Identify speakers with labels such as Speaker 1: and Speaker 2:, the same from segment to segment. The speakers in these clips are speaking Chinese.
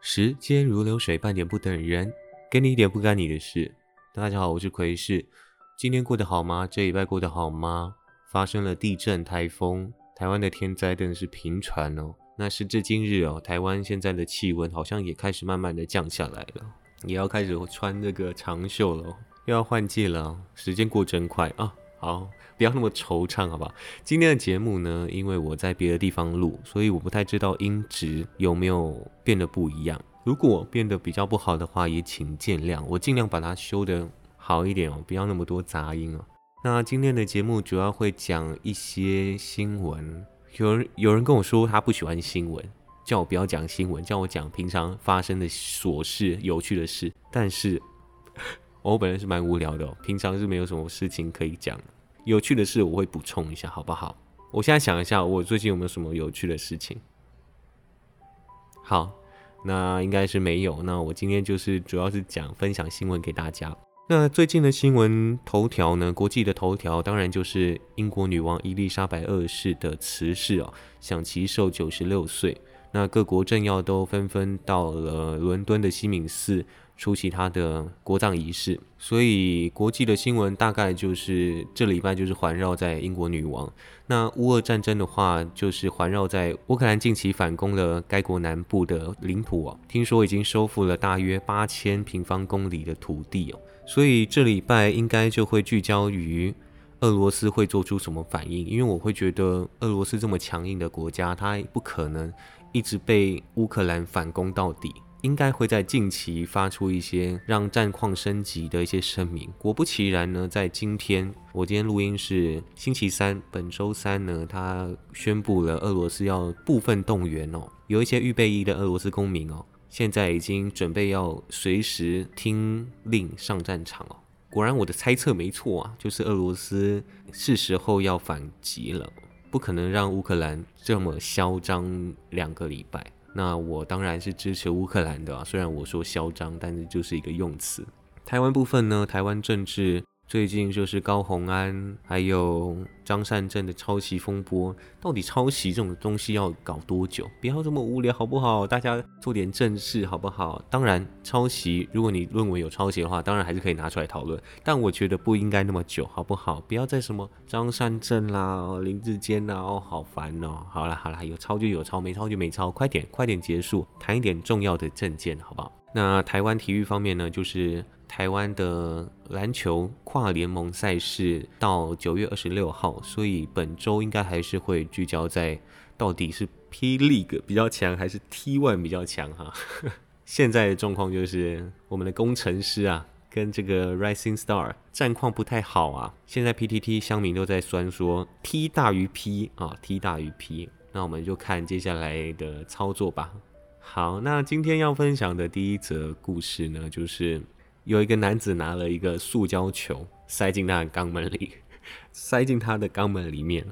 Speaker 1: 时间如流水，半点不等人，给你一点不干你的事。大家好，我是奎士。今天过得好吗？这礼拜过得好吗？发生了地震、台风，台湾的天灾真的是频传哦。那时至今日哦，台湾现在的气温好像也开始慢慢的降下来了，也要开始穿这个长袖了，又要换季了。时间过真快啊！好。不要那么惆怅，好吧？今天的节目呢，因为我在别的地方录，所以我不太知道音质有没有变得不一样。如果变得比较不好的话，也请见谅，我尽量把它修得好一点哦，不要那么多杂音哦。那今天的节目主要会讲一些新闻。有人有人跟我说他不喜欢新闻，叫我不要讲新闻，叫我讲平常发生的琐事、有趣的事。但是我本人是蛮无聊的，平常是没有什么事情可以讲。有趣的事我会补充一下，好不好？我现在想一下，我最近有没有什么有趣的事情？好，那应该是没有。那我今天就是主要是讲分享新闻给大家。那最近的新闻头条呢？国际的头条当然就是英国女王伊丽莎白二世的辞世哦，享其寿九十六岁。那各国政要都纷纷到了伦敦的西敏寺。出席他的国葬仪式，所以国际的新闻大概就是这礼拜就是环绕在英国女王。那乌俄战争的话，就是环绕在乌克兰近期反攻了该国南部的领土哦，听说已经收复了大约八千平方公里的土地哦。所以这礼拜应该就会聚焦于俄罗斯会做出什么反应，因为我会觉得俄罗斯这么强硬的国家，它不可能一直被乌克兰反攻到底。应该会在近期发出一些让战况升级的一些声明。果不其然呢，在今天，我今天录音是星期三，本周三呢，他宣布了俄罗斯要部分动员哦，有一些预备役的俄罗斯公民哦，现在已经准备要随时听令上战场哦。果然我的猜测没错啊，就是俄罗斯是时候要反击了，不可能让乌克兰这么嚣张两个礼拜。那我当然是支持乌克兰的，虽然我说嚣张，但是就是一个用词。台湾部分呢，台湾政治。最近就是高鸿安还有张善政的抄袭风波，到底抄袭这种东西要搞多久？不要这么无聊好不好？大家做点正事好不好？当然，抄袭，如果你论文有抄袭的话，当然还是可以拿出来讨论。但我觉得不应该那么久，好不好？不要再什么张善政啦、林志坚啦，哦，好烦哦。好了好了，有抄就有抄，没抄就没抄，快点快点结束，谈一点重要的证件，好不好？那台湾体育方面呢，就是。台湾的篮球跨联盟赛事到九月二十六号，所以本周应该还是会聚焦在到底是 P League 比较强还是 T One 比较强哈。现在的状况就是我们的工程师啊跟这个 Rising Star 战况不太好啊。现在 PTT 乡民都在酸说 T 大于 P 啊，T 大于 P。那我们就看接下来的操作吧。好，那今天要分享的第一则故事呢，就是。有一个男子拿了一个塑胶球塞进他的肛门里，塞进他的肛门里面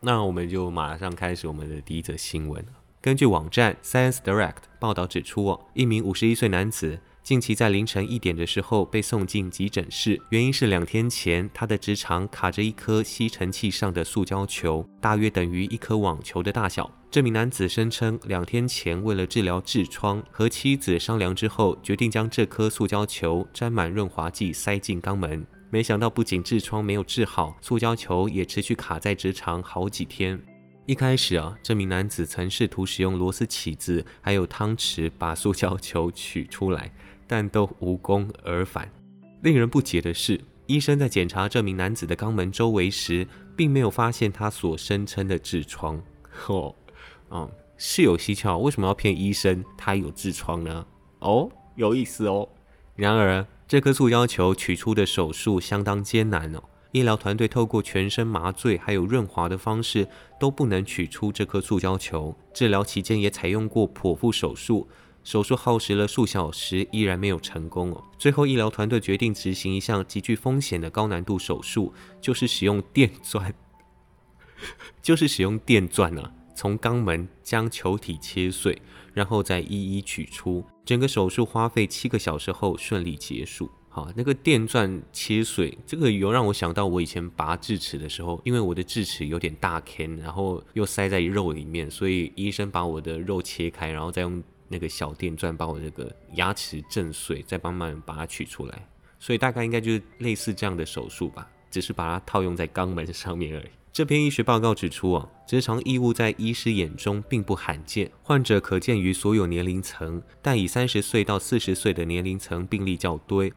Speaker 1: 那我们就马上开始我们的第一则新闻。根据网站 Science Direct 报道指出，一名五十一岁男子。近期在凌晨一点的时候被送进急诊室，原因是两天前他的直肠卡着一颗吸尘器上的塑胶球，大约等于一颗网球的大小。这名男子声称，两天前为了治疗痔疮，和妻子商量之后，决定将这颗塑胶球沾满润滑剂塞进肛门。没想到，不仅痔疮没有治好，塑胶球也持续卡在直肠好几天。一开始啊，这名男子曾试图使用螺丝起子还有汤匙把塑胶球取出来。但都无功而返。令人不解的是，医生在检查这名男子的肛门周围时，并没有发现他所声称的痔疮。哦，嗯，是有蹊跷。为什么要骗医生他有痔疮呢？哦，有意思哦。然而，这颗塑胶球取出的手术相当艰难哦。医疗团队透过全身麻醉还有润滑的方式，都不能取出这颗塑胶球。治疗期间也采用过剖腹手术。手术耗时了数小时，依然没有成功哦。最后，医疗团队决定执行一项极具风险的高难度手术，就是使用电钻，就是使用电钻啊，从肛门将球体切碎，然后再一一取出。整个手术花费七个小时后顺利结束。好，那个电钻切碎，这个有让我想到我以前拔智齿的时候，因为我的智齿有点大坑，然后又塞在肉里面，所以医生把我的肉切开，然后再用。那个小电钻把我这个牙齿震碎，再慢慢把它取出来。所以大概应该就是类似这样的手术吧，只是把它套用在肛门上面而已。这篇医学报告指出啊，直肠异物在医师眼中并不罕见，患者可见于所有年龄层，但以三十岁到四十岁的年龄层病例较多，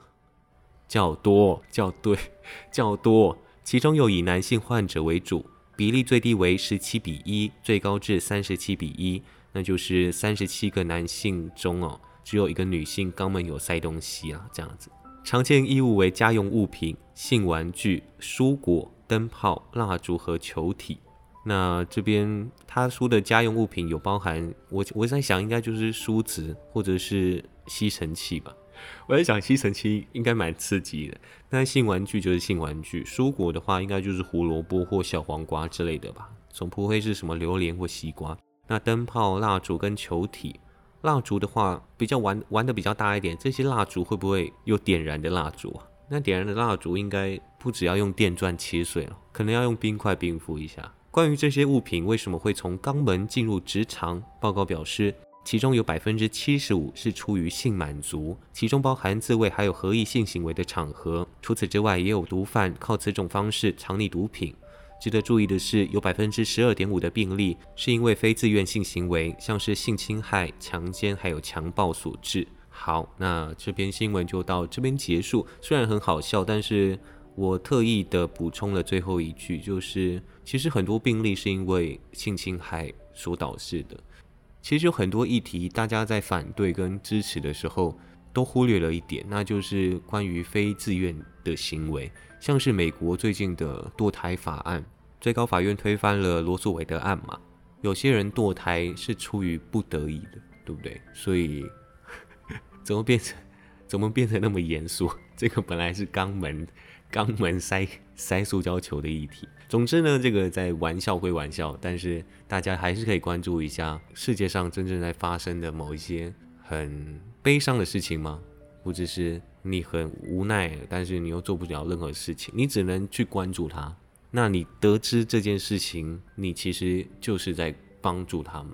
Speaker 1: 较多，较对，较多，其中又以男性患者为主，比例最低为十七比一，最高至三十七比一，那就是三十七个男性中哦，只有一个女性肛门有塞东西啊，这样子。常见衣物为家用物品、性玩具、蔬果、灯泡、蜡烛和球体。那这边他说的家用物品有包含我我在想应该就是梳子或者是吸尘器吧。我在想吸尘器应该蛮刺激的。那性玩具就是性玩具，蔬果的话应该就是胡萝卜或小黄瓜之类的吧，总不会是什么榴莲或西瓜。那灯泡、蜡烛跟球体。蜡烛的话，比较玩玩的比较大一点。这些蜡烛会不会有点燃的蜡烛啊？那点燃的蜡烛应该不只要用电钻切碎了，可能要用冰块冰敷一下。关于这些物品为什么会从肛门进入直肠，报告表示，其中有百分之七十五是出于性满足，其中包含自慰还有合意性行为的场合。除此之外，也有毒贩靠此种方式藏匿毒品。值得注意的是，有百分之十二点五的病例是因为非自愿性行为，像是性侵害、强奸还有强暴所致。好，那这篇新闻就到这边结束。虽然很好笑，但是我特意的补充了最后一句，就是其实很多病例是因为性侵害所导致的。其实有很多议题，大家在反对跟支持的时候，都忽略了一点，那就是关于非自愿的行为，像是美国最近的堕胎法案。最高法院推翻了罗素韦德案嘛？有些人堕胎是出于不得已的，对不对？所以 怎么变成怎么变成那么严肃？这个本来是肛门肛门塞塞塑胶球的议题。总之呢，这个在玩笑归玩笑，但是大家还是可以关注一下世界上真正在发生的某一些很悲伤的事情吗？或者是你很无奈，但是你又做不了任何事情，你只能去关注它。那你得知这件事情，你其实就是在帮助他们，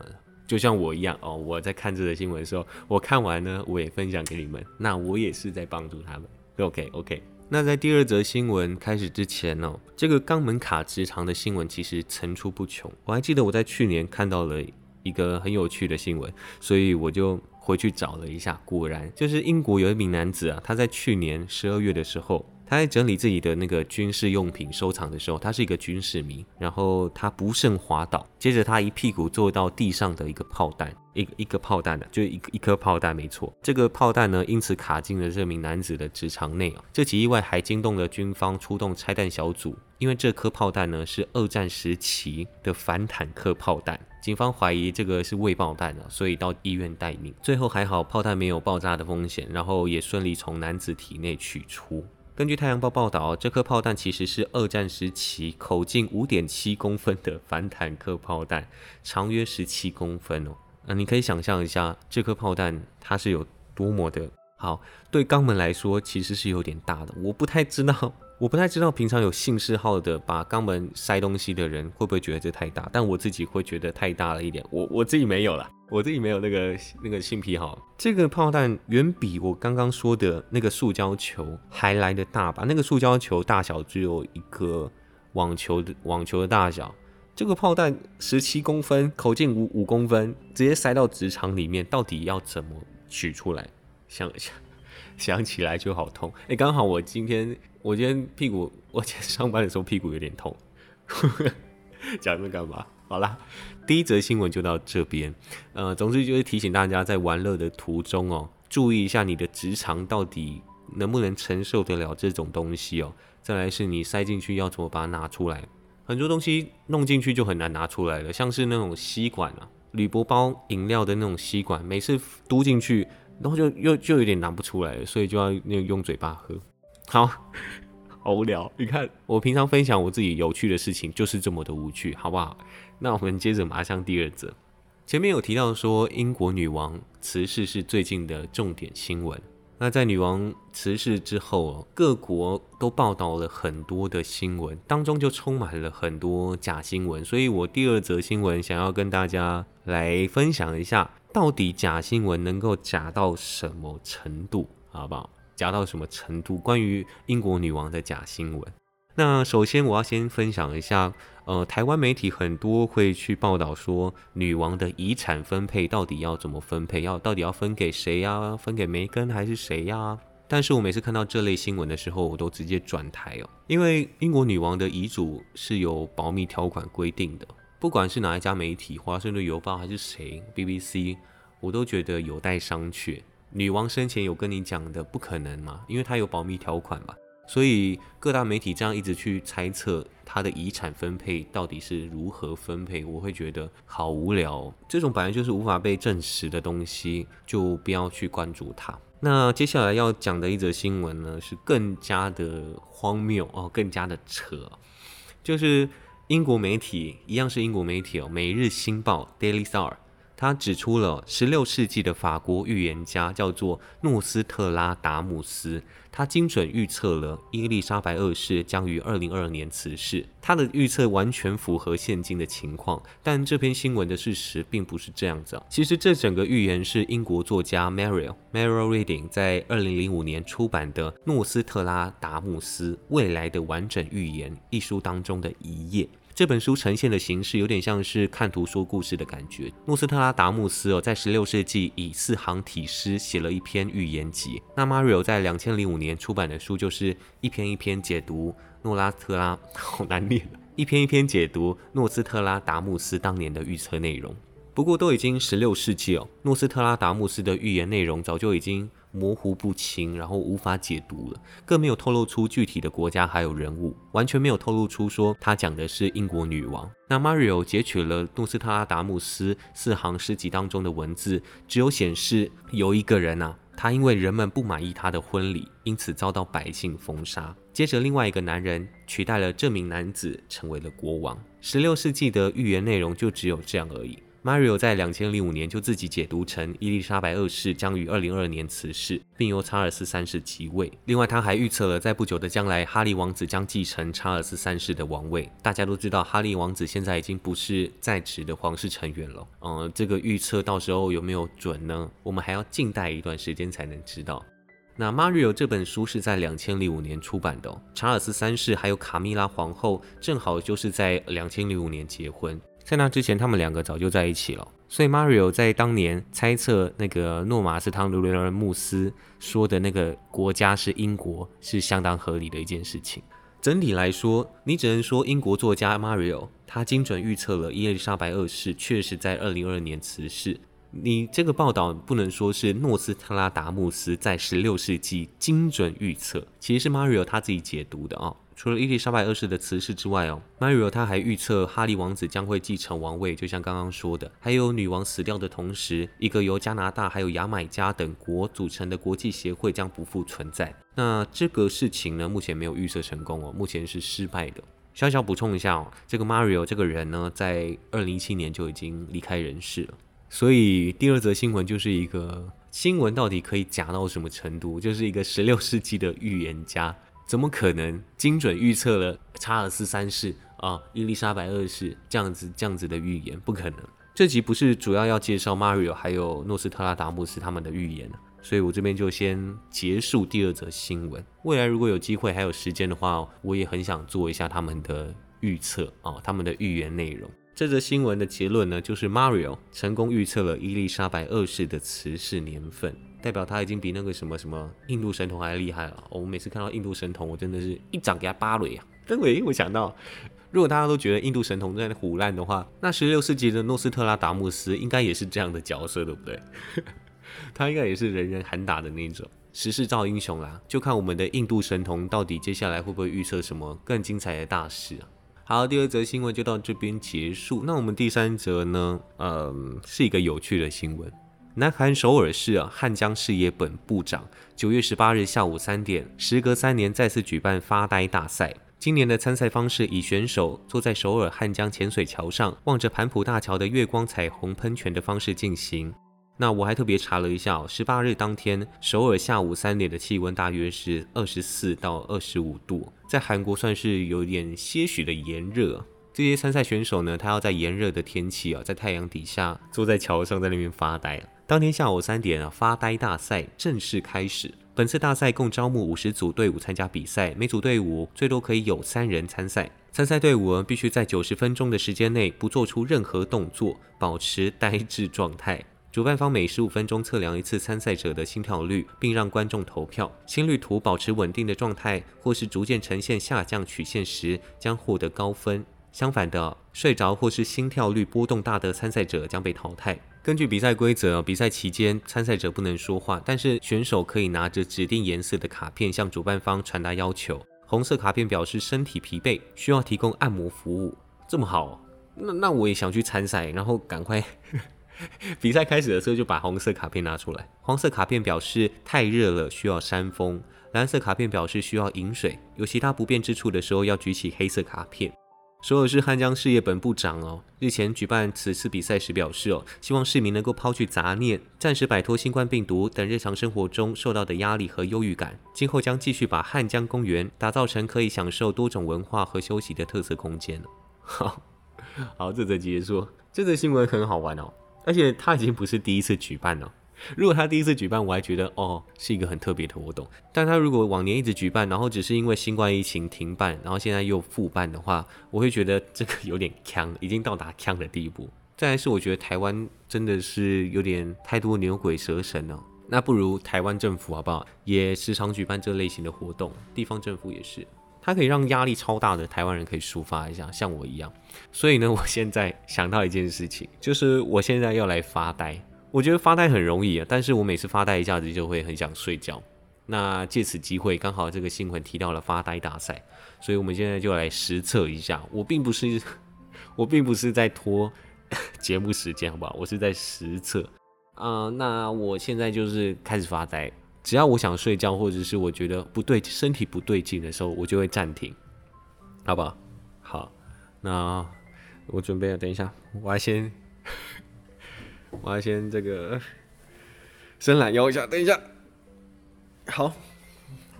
Speaker 1: 就像我一样哦。我在看这则新闻的时候，我看完呢，我也分享给你们。那我也是在帮助他们。OK OK。那在第二则新闻开始之前呢，这个肛门卡直肠的新闻其实层出不穷。我还记得我在去年看到了一个很有趣的新闻，所以我就回去找了一下，果然就是英国有一名男子啊，他在去年十二月的时候。他在整理自己的那个军事用品收藏的时候，他是一个军事迷，然后他不慎滑倒，接着他一屁股坐到地上的一个炮弹，一一个炮弹的，就一一颗炮弹，没错，这个炮弹呢，因此卡进了这名男子的直肠内啊。这起意外还惊动了军方出动拆弹小组，因为这颗炮弹呢是二战时期的反坦克炮弹，警方怀疑这个是未爆弹的，所以到医院待命。最后还好，炮弹没有爆炸的风险，然后也顺利从男子体内取出。根据《太阳报》报道，这颗炮弹其实是二战时期口径五点七公分的反坦克炮弹，长约十七公分哦。那你可以想象一下，这颗炮弹它是有多么的好。对肛门来说，其实是有点大的。我不太知道。我不太知道平常有性嗜好的把肛门塞东西的人会不会觉得这太大，但我自己会觉得太大了一点。我我自己没有了，我自己没有那个那个性癖好。这个炮弹远比我刚刚说的那个塑胶球还来的大吧？那个塑胶球大小只有一个网球的网球的大小，这个炮弹十七公分，口径五五公分，直接塞到直肠里面，到底要怎么取出来？想一下。想起来就好痛，哎，刚好我今天我今天屁股，我今天上班的时候屁股有点痛，讲这干嘛？好啦，第一则新闻就到这边，呃，总之就是提醒大家在玩乐的途中哦，注意一下你的直肠到底能不能承受得了这种东西哦。再来是你塞进去要怎么把它拿出来，很多东西弄进去就很难拿出来了，像是那种吸管啊，铝箔包饮料的那种吸管，每次嘟进去。然后就又就有点拿不出来，所以就要那用嘴巴喝。好，好无聊。你看我平常分享我自己有趣的事情，就是这么的无趣，好不好？那我们接着马上第二则。前面有提到说英国女王辞世是最近的重点新闻。那在女王辞世之后，各国都报道了很多的新闻，当中就充满了很多假新闻。所以我第二则新闻想要跟大家来分享一下。到底假新闻能够假到什么程度？好不好？假到什么程度？关于英国女王的假新闻。那首先我要先分享一下，呃，台湾媒体很多会去报道说，女王的遗产分配到底要怎么分配？要到底要分给谁呀？分给梅根还是谁呀？但是我每次看到这类新闻的时候，我都直接转台哦，因为英国女王的遗嘱是有保密条款规定的，不管是哪一家媒体，华盛顿邮报还是谁，BBC，我都觉得有待商榷。女王生前有跟你讲的，不可能嘛？因为她有保密条款嘛，所以各大媒体这样一直去猜测她的遗产分配到底是如何分配，我会觉得好无聊。这种本来就是无法被证实的东西，就不要去关注它。那接下来要讲的一则新闻呢，是更加的荒谬哦，更加的扯，就是英国媒体一样是英国媒体哦，《每日新报》（Daily Star）。他指出了十六世纪的法国预言家叫做诺斯特拉达姆斯，他精准预测了伊丽莎白二世将于二零二二年辞世。他的预测完全符合现今的情况，但这篇新闻的事实并不是这样子。其实这整个预言是英国作家 Mariel Mariel Reading 在二零零五年出版的《诺斯特拉达姆斯未来的完整预言》一书当中的一页。这本书呈现的形式有点像是看图说故事的感觉。诺斯特拉达穆斯哦，在十六世纪以四行体诗写了一篇预言集。那 Mario 在两千零五年出版的书就是一篇一篇解读诺拉特拉，好难念一篇一篇解读诺斯特拉达穆斯当年的预测内容。不过都已经十六世纪哦，诺斯特拉达姆斯的预言内容早就已经。模糊不清，然后无法解读了，更没有透露出具体的国家还有人物，完全没有透露出说他讲的是英国女王。那 Mario 截取了诺斯特拉达姆斯四行诗集当中的文字，只有显示有一个人啊，他因为人们不满意他的婚礼，因此遭到百姓封杀。接着另外一个男人取代了这名男子，成为了国王。十六世纪的预言内容就只有这样而已。Mario 在两千零五年就自己解读成伊丽莎白二世将于二零二二年辞世，并由查尔斯三世即位。另外，他还预测了在不久的将来，哈利王子将继承查尔斯三世的王位。大家都知道，哈利王子现在已经不是在职的皇室成员了。嗯，这个预测到时候有没有准呢？我们还要静待一段时间才能知道。那 Mario 这本书是在两千零五年出版的，查尔斯三世还有卡米拉皇后正好就是在两千零五年结婚。在那之前，他们两个早就在一起了，所以 Mario 在当年猜测那个诺马斯汤卢雷尔穆斯说的那个国家是英国，是相当合理的一件事情。整体来说，你只能说英国作家 Mario 他精准预测了伊丽莎白二世确实在二零二二年辞世。你这个报道不能说是诺斯特拉达穆斯在十六世纪精准预测，其实是 Mario 他自己解读的啊。除了伊丽莎白二世的辞世之外哦，Mario 他还预测哈利王子将会继承王位，就像刚刚说的，还有女王死掉的同时，一个由加拿大还有牙买加等国组成的国际协会将不复存在。那这个事情呢，目前没有预测成功哦，目前是失败的。小小补充一下哦，这个 Mario 这个人呢，在二零一七年就已经离开人世了。所以第二则新闻就是一个新闻到底可以假到什么程度？就是一个十六世纪的预言家。怎么可能精准预测了查尔斯三世啊、伊丽莎白二世这样子这样子的预言？不可能。这集不是主要要介绍 Mario 还有诺斯特拉达姆斯他们的预言所以我这边就先结束第二则新闻。未来如果有机会还有时间的话，我也很想做一下他们的预测啊，他们的预言内容。这则新闻的结论呢，就是 Mario 成功预测了伊丽莎白二世的辞世年份。代表他已经比那个什么什么印度神童还厉害了。我每次看到印度神童，我真的是一掌给他扒了呀。但我我想到，如果大家都觉得印度神童在胡烂的话，那十六世纪的诺斯特拉达姆斯应该也是这样的角色，对不对？他应该也是人人喊打的那种，时势造英雄啦。就看我们的印度神童到底接下来会不会预测什么更精彩的大事啊？好，第二则新闻就到这边结束。那我们第三则呢？嗯，是一个有趣的新闻。南韩首尔市啊汉江事业本部长九月十八日下午三点，时隔三年再次举办发呆大赛。今年的参赛方式以选手坐在首尔汉江浅水桥上，望着盘浦大桥的月光彩虹喷泉的方式进行。那我还特别查了一下，十八日当天首尔下午三点的气温大约是二十四到二十五度，在韩国算是有点些许的炎热。这些参赛选手呢，他要在炎热的天气啊，在太阳底下坐在桥上，在那边发呆。当天下午三点，发呆大赛正式开始。本次大赛共招募五十组队伍参加比赛，每组队伍最多可以有三人参赛。参赛队伍必须在九十分钟的时间内不做出任何动作，保持呆滞状态。主办方每十五分钟测量一次参赛者的心跳率，并让观众投票。心率图保持稳定的状态，或是逐渐呈现下降曲线时，将获得高分。相反的，睡着或是心跳率波动大的参赛者将被淘汰。根据比赛规则，比赛期间参赛者不能说话，但是选手可以拿着指定颜色的卡片向主办方传达要求。红色卡片表示身体疲惫，需要提供按摩服务。这么好，那那我也想去参赛，然后赶 快比赛开始的时候就把红色卡片拿出来。黄色卡片表示太热了，需要扇风。蓝色卡片表示需要饮水。有其他不便之处的时候，要举起黑色卡片。首尔市汉江事业本部长哦，日前举办此次比赛时表示哦，希望市民能够抛去杂念，暂时摆脱新冠病毒等日常生活中受到的压力和忧郁感。今后将继续把汉江公园打造成可以享受多种文化和休息的特色空间。好，好，这则结束。这则新闻很好玩哦，而且它已经不是第一次举办了。如果他第一次举办，我还觉得哦是一个很特别的活动。但他如果往年一直举办，然后只是因为新冠疫情停办，然后现在又复办的话，我会觉得这个有点呛，已经到达呛的地步。再来是我觉得台湾真的是有点太多牛鬼蛇神了。那不如台湾政府好不好，也时常举办这类型的活动，地方政府也是，它可以让压力超大的台湾人可以抒发一下，像我一样。所以呢，我现在想到一件事情，就是我现在要来发呆。我觉得发呆很容易啊，但是我每次发呆一下子就会很想睡觉。那借此机会，刚好这个新闻提到了发呆大赛，所以我们现在就来实测一下。我并不是，我并不是在拖 节目时间，好不好？我是在实测啊。那我现在就是开始发呆，只要我想睡觉，或者是我觉得不对，身体不对劲的时候，我就会暂停，好不好？好，那我准备了，等一下，我要先。我要先这个 伸懒腰一下，等一下。好，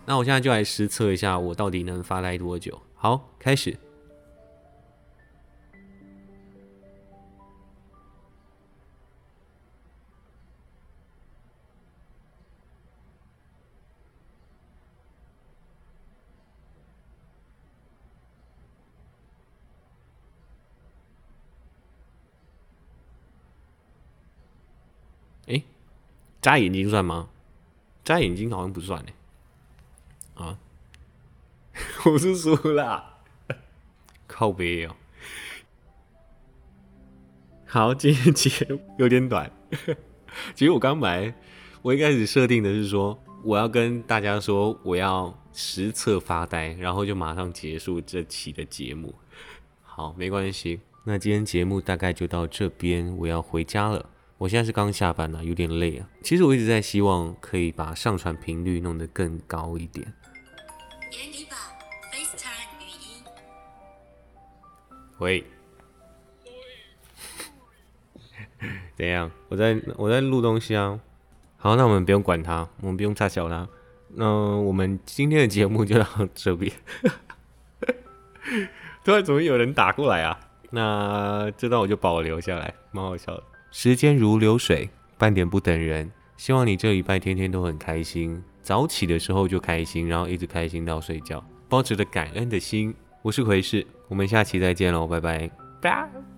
Speaker 1: 那我现在就来实测一下，我到底能发呆多久。好，开始。眨眼睛算吗？眨眼睛好像不算呢。啊，我是输了，靠背哦。好，今天节目有点短。其实我刚来，我一开始设定的是说，我要跟大家说，我要实测发呆，然后就马上结束这期的节目。好，没关系。那今天节目大概就到这边，我要回家了。我现在是刚下班呢，有点累啊。其实我一直在希望可以把上传频率弄得更高一点。喂，怎样？我在我在录东西啊。好，那我们不用管他，我们不用插小他。那我们今天的节目就到这边。突然怎么有人打过来啊？那这段我就保留下来，蛮好笑的。时间如流水，半点不等人。希望你这礼拜天天都很开心，早起的时候就开心，然后一直开心到睡觉，保持着感恩的心。我是奎士，我们下期再见喽，拜拜。